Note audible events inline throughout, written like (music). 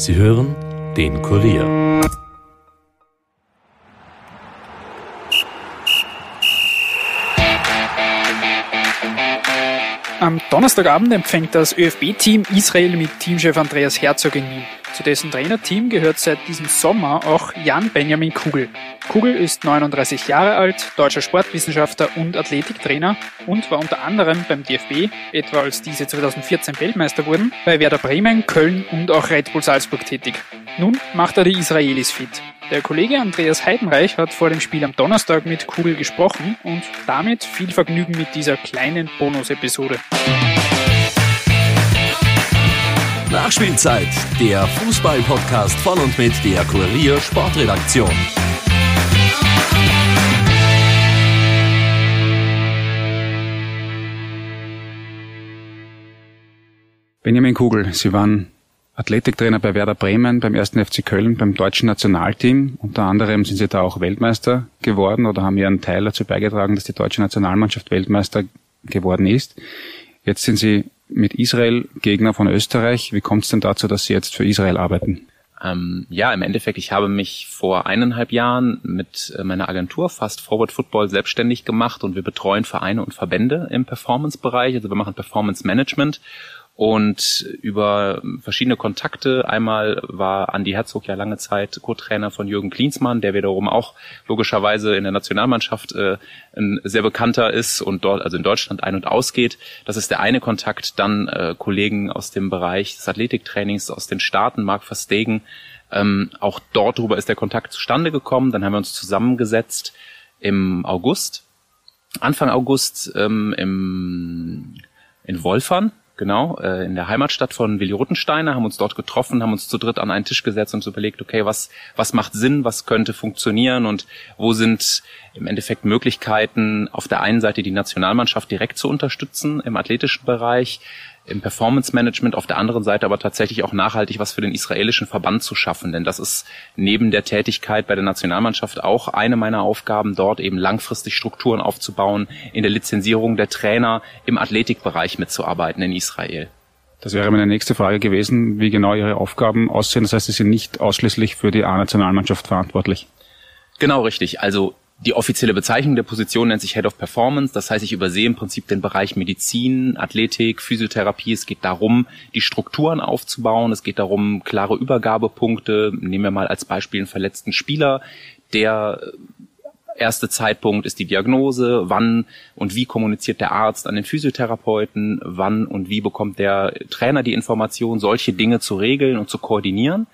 Sie hören den Kurier. Am Donnerstagabend empfängt das ÖFB-Team Israel mit Teamchef Andreas Herzog in Wien. Zu dessen Trainerteam gehört seit diesem Sommer auch Jan Benjamin Kugel. Kugel ist 39 Jahre alt, deutscher Sportwissenschaftler und Athletiktrainer und war unter anderem beim DFB, etwa als diese 2014 Weltmeister wurden, bei Werder Bremen, Köln und auch Red Bull Salzburg tätig. Nun macht er die Israelis fit. Der Kollege Andreas Heidenreich hat vor dem Spiel am Donnerstag mit Kugel gesprochen und damit viel Vergnügen mit dieser kleinen Bonus-Episode. Nachspielzeit, der Fußball-Podcast von und mit der Kurier Sportredaktion. Benjamin Kugel, Sie waren Athletiktrainer bei Werder Bremen, beim 1. FC Köln, beim deutschen Nationalteam. Unter anderem sind Sie da auch Weltmeister geworden oder haben Ihren Teil dazu beigetragen, dass die deutsche Nationalmannschaft Weltmeister geworden ist. Jetzt sind Sie mit Israel Gegner von Österreich. Wie kommt es denn dazu, dass Sie jetzt für Israel arbeiten? Ähm, ja, im Endeffekt, ich habe mich vor eineinhalb Jahren mit äh, meiner Agentur Fast Forward Football selbstständig gemacht und wir betreuen Vereine und Verbände im Performance-Bereich. Also wir machen Performance Management und über verschiedene Kontakte, einmal war Andi Herzog ja lange Zeit Co-Trainer von Jürgen Klinsmann, der wiederum auch logischerweise in der Nationalmannschaft äh, ein sehr bekannter ist und dort, also in Deutschland ein- und ausgeht. Das ist der eine Kontakt. Dann äh, Kollegen aus dem Bereich des Athletiktrainings aus den Staaten, Marc Verstegen. Ähm, auch dort drüber ist der Kontakt zustande gekommen. Dann haben wir uns zusammengesetzt im August, Anfang August ähm, im, in Wolfern genau, äh, in der Heimatstadt von Willi Ruttensteiner, haben uns dort getroffen, haben uns zu dritt an einen Tisch gesetzt und überlegt, okay, was, was macht Sinn, was könnte funktionieren und wo sind im Endeffekt Möglichkeiten, auf der einen Seite die Nationalmannschaft direkt zu unterstützen im athletischen Bereich, im Performance Management, auf der anderen Seite aber tatsächlich auch nachhaltig was für den israelischen Verband zu schaffen. Denn das ist neben der Tätigkeit bei der Nationalmannschaft auch eine meiner Aufgaben, dort eben langfristig Strukturen aufzubauen, in der Lizenzierung der Trainer im Athletikbereich mitzuarbeiten in Israel. Das wäre meine nächste Frage gewesen, wie genau Ihre Aufgaben aussehen. Das heißt, Sie sind nicht ausschließlich für die A-Nationalmannschaft verantwortlich. Genau richtig. Also die offizielle Bezeichnung der Position nennt sich Head of Performance. Das heißt, ich übersehe im Prinzip den Bereich Medizin, Athletik, Physiotherapie. Es geht darum, die Strukturen aufzubauen. Es geht darum, klare Übergabepunkte. Nehmen wir mal als Beispiel einen verletzten Spieler, der erste Zeitpunkt ist die Diagnose, wann und wie kommuniziert der Arzt an den Physiotherapeuten, wann und wie bekommt der Trainer die Information, solche Dinge zu regeln und zu koordinieren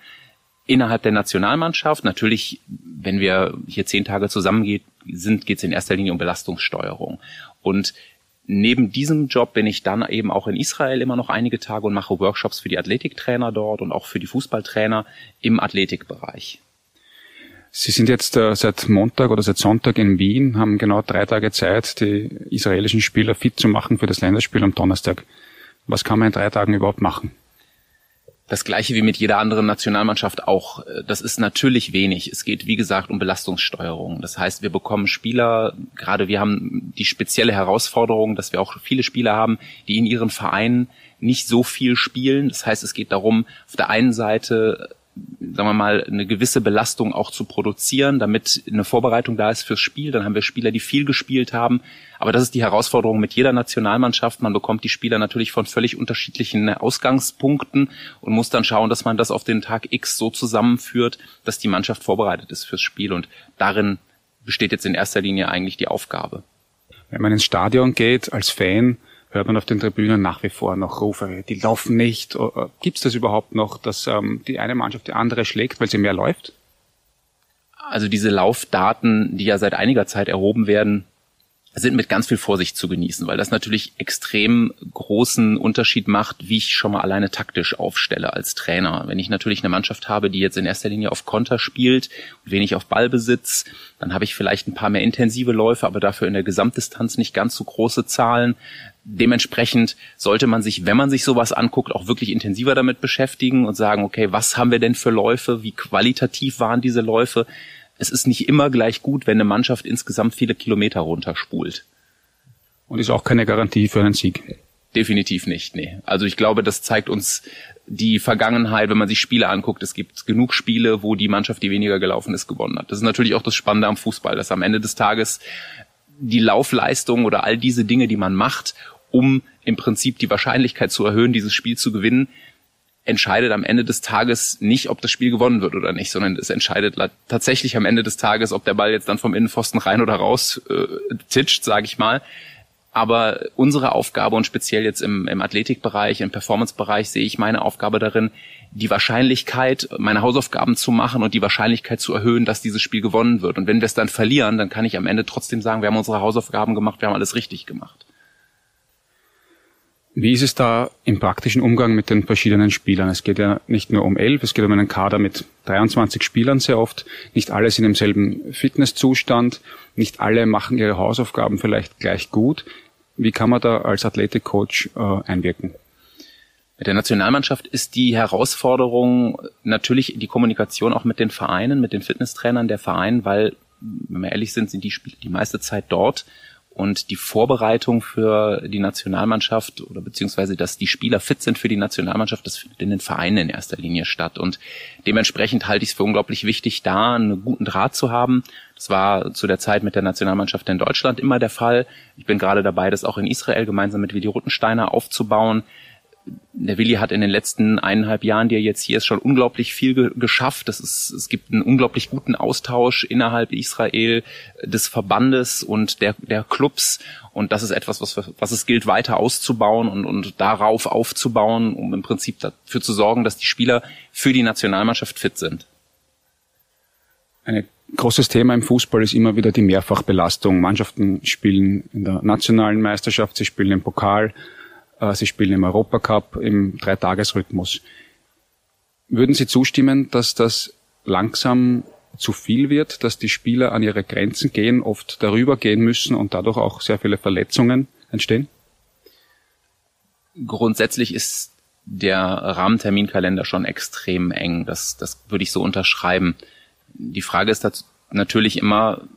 innerhalb der Nationalmannschaft. Natürlich, wenn wir hier zehn Tage zusammen sind, geht es in erster Linie um Belastungssteuerung. Und neben diesem Job bin ich dann eben auch in Israel immer noch einige Tage und mache Workshops für die Athletiktrainer dort und auch für die Fußballtrainer im Athletikbereich. Sie sind jetzt äh, seit Montag oder seit Sonntag in Wien, haben genau drei Tage Zeit, die israelischen Spieler fit zu machen für das Länderspiel am Donnerstag. Was kann man in drei Tagen überhaupt machen? Das gleiche wie mit jeder anderen Nationalmannschaft auch. Das ist natürlich wenig. Es geht, wie gesagt, um Belastungssteuerung. Das heißt, wir bekommen Spieler, gerade wir haben die spezielle Herausforderung, dass wir auch viele Spieler haben, die in ihren Vereinen nicht so viel spielen. Das heißt, es geht darum, auf der einen Seite sagen wir mal, eine gewisse Belastung auch zu produzieren, damit eine Vorbereitung da ist fürs Spiel. Dann haben wir Spieler, die viel gespielt haben. Aber das ist die Herausforderung mit jeder Nationalmannschaft. Man bekommt die Spieler natürlich von völlig unterschiedlichen Ausgangspunkten und muss dann schauen, dass man das auf den Tag X so zusammenführt, dass die Mannschaft vorbereitet ist fürs Spiel. Und darin besteht jetzt in erster Linie eigentlich die Aufgabe. Wenn man ins Stadion geht als Fan, hört man auf den Tribünen nach wie vor noch Rufe, die laufen nicht. Äh, Gibt es das überhaupt noch, dass ähm, die eine Mannschaft die andere schlägt, weil sie mehr läuft? Also diese Laufdaten, die ja seit einiger Zeit erhoben werden, sind mit ganz viel Vorsicht zu genießen, weil das natürlich extrem großen Unterschied macht, wie ich schon mal alleine taktisch aufstelle als Trainer. Wenn ich natürlich eine Mannschaft habe, die jetzt in erster Linie auf Konter spielt und wenig auf Ballbesitz, dann habe ich vielleicht ein paar mehr intensive Läufe, aber dafür in der Gesamtdistanz nicht ganz so große Zahlen. Dementsprechend sollte man sich, wenn man sich sowas anguckt, auch wirklich intensiver damit beschäftigen und sagen, okay, was haben wir denn für Läufe? Wie qualitativ waren diese Läufe? Es ist nicht immer gleich gut, wenn eine Mannschaft insgesamt viele Kilometer runterspult. Und ist auch keine Garantie für einen Sieg. definitiv nicht. Nee. Also ich glaube, das zeigt uns die Vergangenheit, wenn man sich Spiele anguckt. Es gibt genug Spiele, wo die Mannschaft, die weniger gelaufen ist, gewonnen hat. Das ist natürlich auch das Spannende am Fußball, dass am Ende des Tages die Laufleistung oder all diese Dinge, die man macht, um im Prinzip die Wahrscheinlichkeit zu erhöhen, dieses Spiel zu gewinnen, entscheidet am Ende des Tages nicht, ob das Spiel gewonnen wird oder nicht, sondern es entscheidet tatsächlich am Ende des Tages, ob der Ball jetzt dann vom Innenpfosten rein oder raus äh, titscht, sage ich mal. Aber unsere Aufgabe und speziell jetzt im, im Athletikbereich, im Performancebereich sehe ich meine Aufgabe darin, die Wahrscheinlichkeit, meine Hausaufgaben zu machen und die Wahrscheinlichkeit zu erhöhen, dass dieses Spiel gewonnen wird. Und wenn wir es dann verlieren, dann kann ich am Ende trotzdem sagen, wir haben unsere Hausaufgaben gemacht, wir haben alles richtig gemacht. Wie ist es da im praktischen Umgang mit den verschiedenen Spielern? Es geht ja nicht nur um elf, es geht um einen Kader mit 23 Spielern sehr oft. Nicht alle sind im selben Fitnesszustand, nicht alle machen ihre Hausaufgaben vielleicht gleich gut. Wie kann man da als Athletikcoach äh, einwirken? Mit der Nationalmannschaft ist die Herausforderung natürlich die Kommunikation auch mit den Vereinen, mit den Fitnesstrainern der Vereine, weil, wenn wir ehrlich sind, sind die Spieler die meiste Zeit dort und die Vorbereitung für die Nationalmannschaft oder beziehungsweise, dass die Spieler fit sind für die Nationalmannschaft, das findet in den Vereinen in erster Linie statt. Und dementsprechend halte ich es für unglaublich wichtig, da einen guten Draht zu haben. Das war zu der Zeit mit der Nationalmannschaft in Deutschland immer der Fall. Ich bin gerade dabei, das auch in Israel gemeinsam mit Willi Ruttensteiner aufzubauen der Willi hat in den letzten eineinhalb Jahren, die er jetzt hier ist, schon unglaublich viel ge geschafft. Das ist, es gibt einen unglaublich guten Austausch innerhalb Israel des Verbandes und der, der Clubs. Und das ist etwas, was, was es gilt, weiter auszubauen und, und darauf aufzubauen, um im Prinzip dafür zu sorgen, dass die Spieler für die Nationalmannschaft fit sind. Ein großes Thema im Fußball ist immer wieder die Mehrfachbelastung. Mannschaften spielen in der nationalen Meisterschaft, sie spielen im Pokal, äh, sie spielen im Europacup im Dreitagesrhythmus. Würden Sie zustimmen, dass das langsam zu viel wird, dass die Spieler an ihre Grenzen gehen, oft darüber gehen müssen und dadurch auch sehr viele Verletzungen entstehen? Grundsätzlich ist der Rahmenterminkalender schon extrem eng. Das, das würde ich so unterschreiben. Die Frage ist natürlich immer,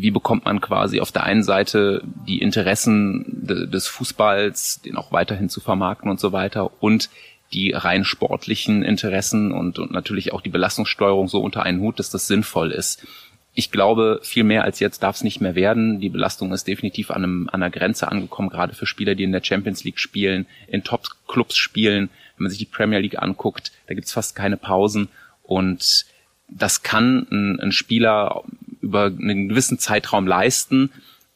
wie bekommt man quasi auf der einen Seite die Interessen de, des Fußballs, den auch weiterhin zu vermarkten und so weiter und die rein sportlichen Interessen und, und natürlich auch die Belastungssteuerung so unter einen Hut, dass das sinnvoll ist. Ich glaube, viel mehr als jetzt darf es nicht mehr werden. Die Belastung ist definitiv an, einem, an einer Grenze angekommen, gerade für Spieler, die in der Champions League spielen, in Top-Clubs spielen. Wenn man sich die Premier League anguckt, da gibt's fast keine Pausen. Und das kann ein, ein Spieler über einen gewissen Zeitraum leisten.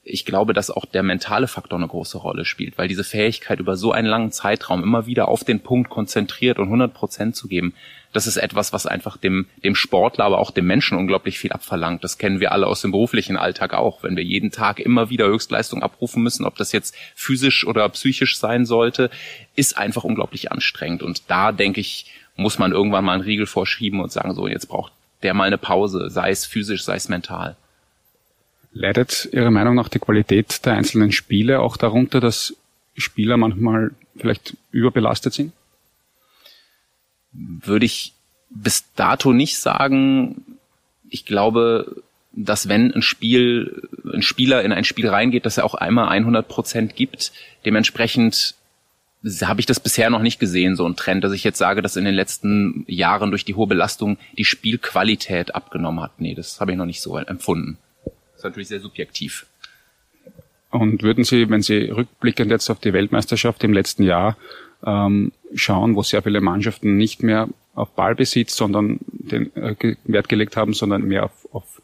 Ich glaube, dass auch der mentale Faktor eine große Rolle spielt, weil diese Fähigkeit über so einen langen Zeitraum immer wieder auf den Punkt konzentriert und 100 Prozent zu geben, das ist etwas, was einfach dem, dem Sportler, aber auch dem Menschen unglaublich viel abverlangt. Das kennen wir alle aus dem beruflichen Alltag auch. Wenn wir jeden Tag immer wieder Höchstleistung abrufen müssen, ob das jetzt physisch oder psychisch sein sollte, ist einfach unglaublich anstrengend. Und da denke ich, muss man irgendwann mal einen Riegel vorschieben und sagen, so, jetzt braucht der mal eine Pause, sei es physisch, sei es mental. Leidet Ihrer Meinung nach die Qualität der einzelnen Spiele auch darunter, dass Spieler manchmal vielleicht überbelastet sind? Würde ich bis dato nicht sagen. Ich glaube, dass wenn ein Spiel, ein Spieler in ein Spiel reingeht, dass er auch einmal 100 Prozent gibt. Dementsprechend habe ich das bisher noch nicht gesehen, so ein Trend, dass ich jetzt sage, dass in den letzten Jahren durch die hohe Belastung die Spielqualität abgenommen hat. Nee, das habe ich noch nicht so empfunden. Das ist natürlich sehr subjektiv. Und würden Sie, wenn Sie rückblickend jetzt auf die Weltmeisterschaft im letzten Jahr ähm, schauen, wo sehr viele Mannschaften nicht mehr auf Ballbesitz, sondern den äh, Wert gelegt haben, sondern mehr auf, auf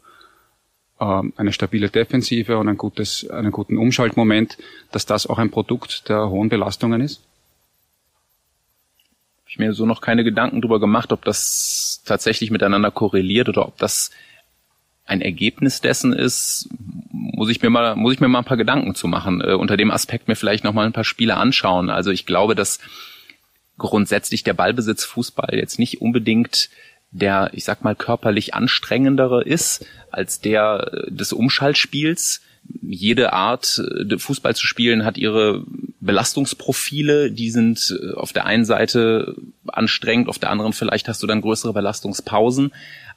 ähm, eine stabile Defensive und ein gutes, einen guten Umschaltmoment, dass das auch ein Produkt der hohen Belastungen ist? Ich mir so noch keine Gedanken drüber gemacht, ob das tatsächlich miteinander korreliert oder ob das ein Ergebnis dessen ist, muss ich mir mal, muss ich mir mal ein paar Gedanken zu machen. Äh, unter dem Aspekt mir vielleicht noch mal ein paar Spiele anschauen. Also ich glaube, dass grundsätzlich der Ballbesitz Fußball jetzt nicht unbedingt der, ich sag mal, körperlich anstrengendere ist als der äh, des Umschaltspiels jede Art, äh, Fußball zu spielen, hat ihre Belastungsprofile. Die sind äh, auf der einen Seite anstrengend, auf der anderen vielleicht hast du dann größere Belastungspausen.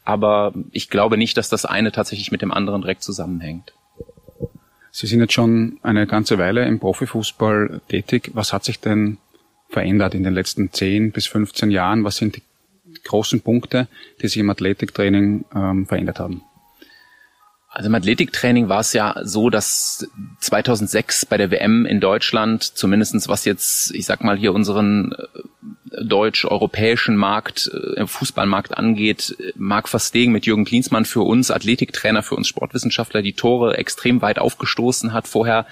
Aber ich glaube nicht, dass das eine tatsächlich mit dem anderen direkt zusammenhängt. Sie sind jetzt schon eine ganze Weile im Profifußball tätig. Was hat sich denn verändert in den letzten 10 bis 15 Jahren? Was sind die großen Punkte, die sich im Athletiktraining ähm, verändert haben? Also im Athletiktraining war es ja so, dass 2006 bei der WM in Deutschland, zumindestens was jetzt, ich sag mal hier unseren äh, deutsch-europäischen Markt, äh, Fußballmarkt angeht, Marc Verstegen mit Jürgen Klinsmann für uns, Athletiktrainer, für uns Sportwissenschaftler, die Tore extrem weit aufgestoßen hat. Vorher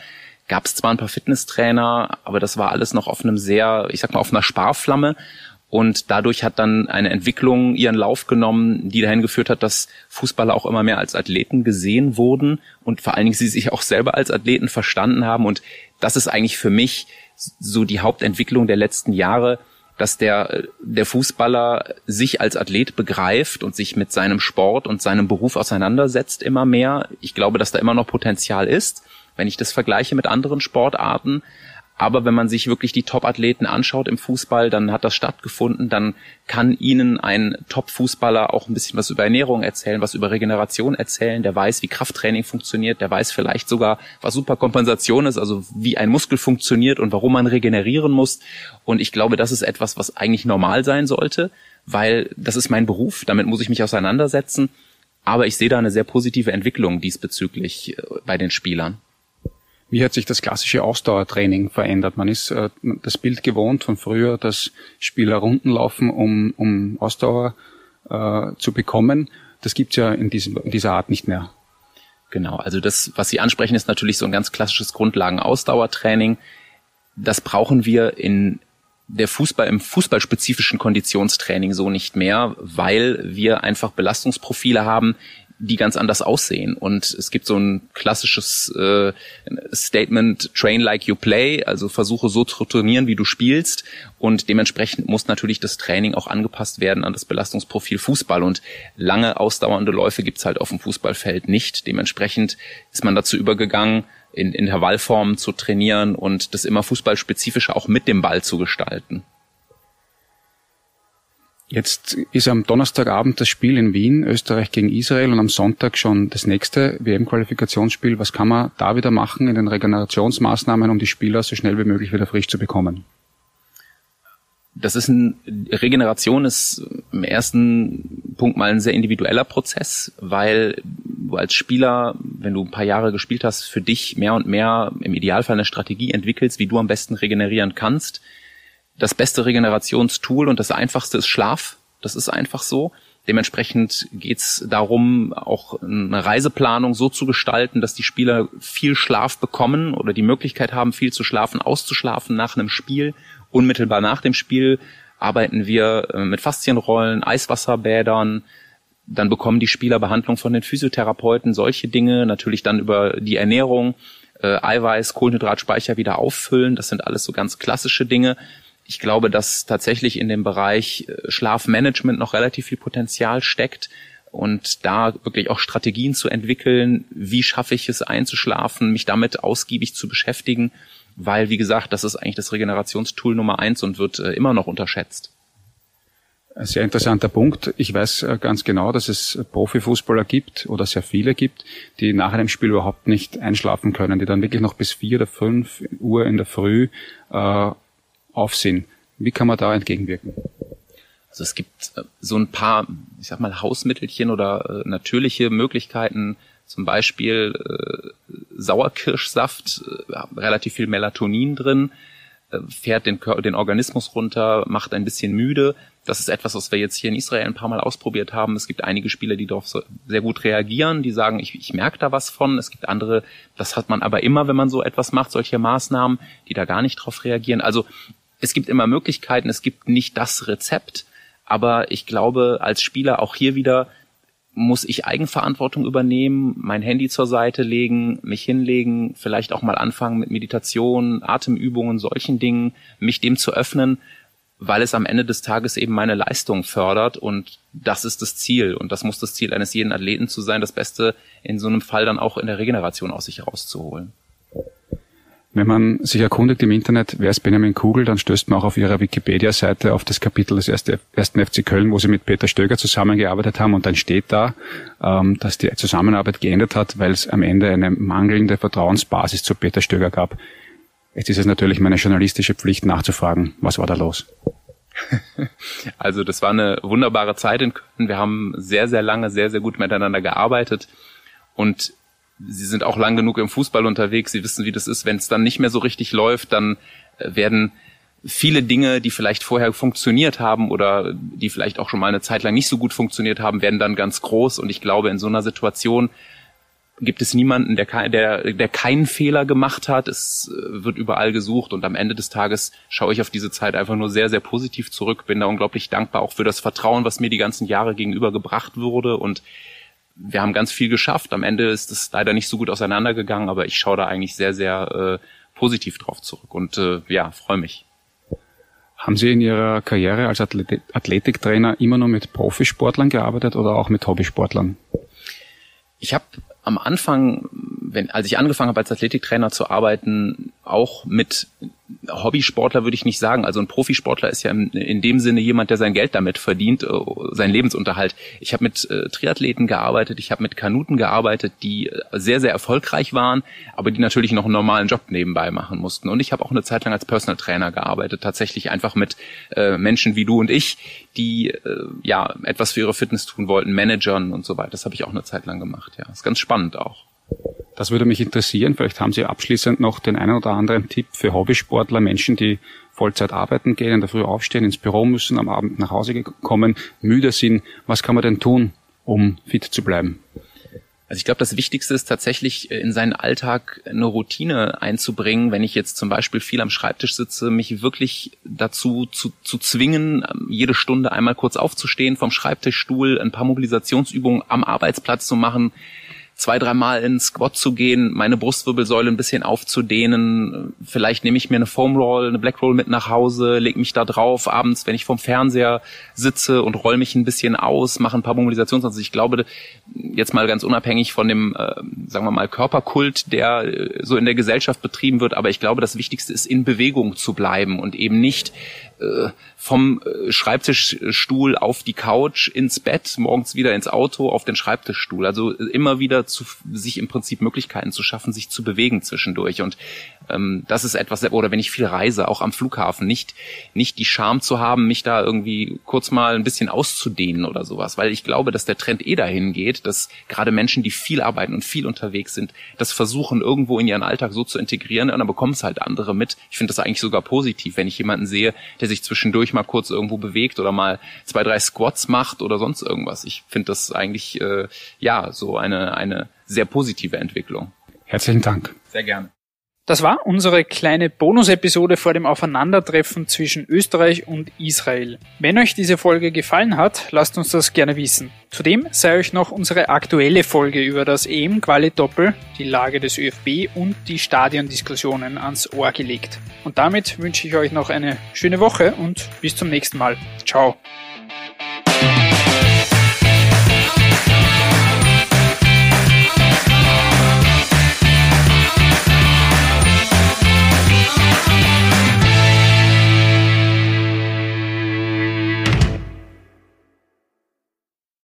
gab es zwar ein paar Fitnesstrainer, aber das war alles noch auf einem sehr, ich sag mal, auf einer Sparflamme. Und dadurch hat dann eine Entwicklung ihren Lauf genommen, die dahin geführt hat, dass Fußballer auch immer mehr als Athleten gesehen wurden und vor allen Dingen sie sich auch selber als Athleten verstanden haben. Und das ist eigentlich für mich so die Hauptentwicklung der letzten Jahre, dass der, der Fußballer sich als Athlet begreift und sich mit seinem Sport und seinem Beruf auseinandersetzt immer mehr. Ich glaube, dass da immer noch Potenzial ist, wenn ich das vergleiche mit anderen Sportarten. Aber wenn man sich wirklich die Top-Athleten anschaut im Fußball, dann hat das stattgefunden, dann kann ihnen ein Top-Fußballer auch ein bisschen was über Ernährung erzählen, was über Regeneration erzählen, der weiß, wie Krafttraining funktioniert, der weiß vielleicht sogar, was Superkompensation ist, also wie ein Muskel funktioniert und warum man regenerieren muss. Und ich glaube, das ist etwas, was eigentlich normal sein sollte, weil das ist mein Beruf, damit muss ich mich auseinandersetzen. Aber ich sehe da eine sehr positive Entwicklung diesbezüglich äh, bei den Spielern. Wie hat sich das klassische Ausdauertraining verändert? Man ist äh, das Bild gewohnt von früher, dass Spieler Runden laufen, um, um Ausdauer äh, zu bekommen. Das gibt's ja in, diesem, in dieser Art nicht mehr. Genau, also das, was Sie ansprechen, ist natürlich so ein ganz klassisches Grundlagen-Ausdauertraining. Das brauchen wir in der Fußball im fußballspezifischen Konditionstraining so nicht mehr, weil wir einfach Belastungsprofile haben, die ganz anders aussehen. Und es gibt so ein klassisches äh, Statement, train like you play, also versuche so zu trainieren, wie du spielst. Und dementsprechend muss natürlich das Training auch angepasst werden an das Belastungsprofil Fußball. Und lange ausdauernde Läufe gibt's halt auf dem Fußballfeld nicht. Dementsprechend ist man dazu übergegangen, in Intervallformen zu trainieren und das immer fußballspezifischer auch mit dem Ball zu gestalten. Jetzt ist am Donnerstagabend das Spiel in Wien, Österreich gegen Israel und am Sonntag schon das nächste WM-Qualifikationsspiel. Was kann man da wieder machen in den Regenerationsmaßnahmen, um die Spieler so schnell wie möglich wieder frisch zu bekommen? Das ist ein, Regeneration ist im ersten Punkt mal ein sehr individueller Prozess, weil du als Spieler, wenn du ein paar Jahre gespielt hast, für dich mehr und mehr im Idealfall eine Strategie entwickelst, wie du am besten regenerieren kannst das beste Regenerationstool und das einfachste ist Schlaf. Das ist einfach so. Dementsprechend geht's darum, auch eine Reiseplanung so zu gestalten, dass die Spieler viel Schlaf bekommen oder die Möglichkeit haben, viel zu schlafen, auszuschlafen nach einem Spiel. Unmittelbar nach dem Spiel arbeiten wir äh, mit Faszienrollen, Eiswasserbädern. Dann bekommen die Spieler Behandlung von den Physiotherapeuten, solche Dinge, natürlich dann über die Ernährung, äh, Eiweiß, Kohlenhydratspeicher wieder auffüllen. Das sind alles so ganz klassische Dinge. Ich glaube, dass tatsächlich in dem Bereich äh, Schlafmanagement noch relativ viel Potenzial steckt und da wirklich auch Strategien zu entwickeln, wie schaffe ich es einzuschlafen, mich damit ausgiebig zu beschäftigen, weil, wie gesagt, das ist eigentlich das Regenerationstool Nummer eins und wird äh, immer noch unterschätzt. Ein sehr interessanter Punkt. Ich weiß äh, ganz genau, dass es Profifußballer gibt oder sehr viele gibt, die nach einem Spiel überhaupt nicht einschlafen können, die dann wirklich noch bis vier oder fünf Uhr in der Früh äh, Aufsehen. Wie kann man da entgegenwirken? Also es gibt äh, so ein paar, ich sag mal, Hausmittelchen oder äh, natürliche Möglichkeiten, zum Beispiel äh, Sauerkirschsaft, äh, relativ viel Melatonin drin, äh, fährt den, den Organismus runter, macht ein bisschen müde. Das ist etwas, was wir jetzt hier in Israel ein paar Mal ausprobiert haben. Es gibt einige Spieler, die darauf so sehr gut reagieren, die sagen, ich, ich merke da was von. Es gibt andere, das hat man aber immer, wenn man so etwas macht, solche Maßnahmen, die da gar nicht drauf reagieren. Also es gibt immer Möglichkeiten, es gibt nicht das Rezept, aber ich glaube, als Spieler auch hier wieder muss ich Eigenverantwortung übernehmen, mein Handy zur Seite legen, mich hinlegen, vielleicht auch mal anfangen mit Meditation, Atemübungen, solchen Dingen, mich dem zu öffnen, weil es am Ende des Tages eben meine Leistung fördert und das ist das Ziel und das muss das Ziel eines jeden Athleten zu sein, das Beste in so einem Fall dann auch in der Regeneration aus sich herauszuholen. Wenn man sich erkundigt im Internet, wer ist Benjamin Kugel, dann stößt man auch auf ihrer Wikipedia-Seite auf das Kapitel des ersten FC Köln, wo sie mit Peter Stöger zusammengearbeitet haben und dann steht da, ähm, dass die Zusammenarbeit geendet hat, weil es am Ende eine mangelnde Vertrauensbasis zu Peter Stöger gab. Jetzt ist es natürlich meine journalistische Pflicht nachzufragen, was war da los? (laughs) Also das war eine wunderbare Zeit in Köln. Wir haben sehr, sehr lange, sehr, sehr gut miteinander gearbeitet und Sie sind auch lang genug im Fußball unterwegs. Sie wissen, wie das ist. Wenn es dann nicht mehr so richtig läuft, dann äh, werden viele Dinge, die vielleicht vorher funktioniert haben oder die vielleicht auch schon mal eine Zeit lang nicht so gut funktioniert haben, werden dann ganz groß. Und ich glaube, in so einer Situation gibt es niemanden, der, der, der keinen Fehler gemacht hat. Es äh, wird überall gesucht und am Ende des Tages schaue ich auf diese Zeit einfach nur sehr, sehr positiv zurück. Bin da unglaublich dankbar auch für das Vertrauen, was mir die ganzen Jahre gegenüber gebracht wurde und wir haben ganz viel geschafft. Am Ende ist es leider nicht so gut auseinandergegangen, aber ich schaue da eigentlich sehr, sehr äh, positiv drauf zurück und äh, ja, freue mich. Haben Sie in Ihrer Karriere als Athlet Athletiktrainer immer nur mit Profisportlern gearbeitet oder auch mit Hobbysportlern? Ich habe am Anfang, wenn, als ich angefangen habe als Athletiktrainer zu arbeiten, auch mit Hobbysportler würde ich nicht sagen. Also ein Profisportler ist ja in, in dem Sinne jemand, der sein Geld damit verdient, äh, seinen Lebensunterhalt. Ich habe mit äh, Triathleten gearbeitet, ich habe mit Kanuten gearbeitet, die äh, sehr, sehr erfolgreich waren, aber die natürlich noch einen normalen Job nebenbei machen mussten. Und ich habe auch eine Zeit lang als Personal Trainer gearbeitet, tatsächlich einfach mit äh, Menschen wie du und ich, die äh, ja etwas für ihre Fitness tun wollten, Managern und so weiter. Das habe ich auch eine Zeit lang gemacht. Ja, ist ganz spannend auch. Das würde mich interessieren. Vielleicht haben Sie abschließend noch den einen oder anderen Tipp für Hobbysportler, Menschen, die Vollzeit arbeiten gehen, in der Früh aufstehen, ins Büro müssen, am Abend nach Hause kommen, müde sind. Was kann man denn tun, um fit zu bleiben? Also ich glaube, das Wichtigste ist tatsächlich äh, in seinen Alltag eine Routine einzubringen. Wenn ich jetzt zum Beispiel viel am Schreibtisch sitze, mich wirklich dazu zu, zu zwingen, ähm, jede Stunde einmal kurz aufzustehen vom Schreibtischstuhl, ein paar Mobilisationsübungen am Arbeitsplatz zu machen, zwei, dreimal in Squat zu gehen, meine Brustwirbelsäule ein bisschen aufzudehnen. Vielleicht nehme ich mir eine Foam Roll, eine Black Roll mit nach Hause, lege mich da drauf abends, wenn ich vorm Fernseher sitze und roll mich ein bisschen aus, mache ein paar Mobilisations. Also ich glaube, jetzt mal ganz unabhängig von dem, äh, sagen wir mal, Körperkult, der äh, so in der Gesellschaft betrieben wird, aber ich glaube, das Wichtigste ist, in Bewegung zu bleiben und eben nicht vom äh, Schreibtischstuhl auf die Couch ins Bett, morgens wieder ins Auto auf den Schreibtischstuhl. Also äh, immer wieder zu sich im Prinzip Möglichkeiten zu schaffen, sich zu bewegen zwischendurch. Und ähm, das ist etwas, oder wenn ich viel reise, auch am Flughafen, nicht, nicht die Scham zu haben, mich da irgendwie kurz mal ein bisschen auszudehnen oder sowas. Weil ich glaube, dass der Trend eh dahin geht, dass gerade Menschen, die viel arbeiten und viel unterwegs sind, das versuchen irgendwo in ihren Alltag so zu integrieren und dann bekommen es halt andere mit. Ich finde das eigentlich sogar positiv, wenn ich jemanden sehe, der sich zwischendurch mal kurz irgendwo bewegt oder mal zwei, drei Squats macht oder sonst irgendwas. Ich finde das eigentlich, äh, ja, so eine, eine sehr positive Entwicklung. Herzlichen Dank. Sehr gerne. Das war unsere kleine Bonus-Episode vor dem Aufeinandertreffen zwischen Österreich und Israel. Wenn euch diese Folge gefallen hat, lasst uns das gerne wissen. Zudem sei euch noch unsere aktuelle Folge über das EM-Quali-Doppel, die Lage des ÖFB und die Stadiondiskussionen ans Ohr gelegt. Und damit wünsche ich euch noch eine schöne Woche und bis zum nächsten Mal. Ciao.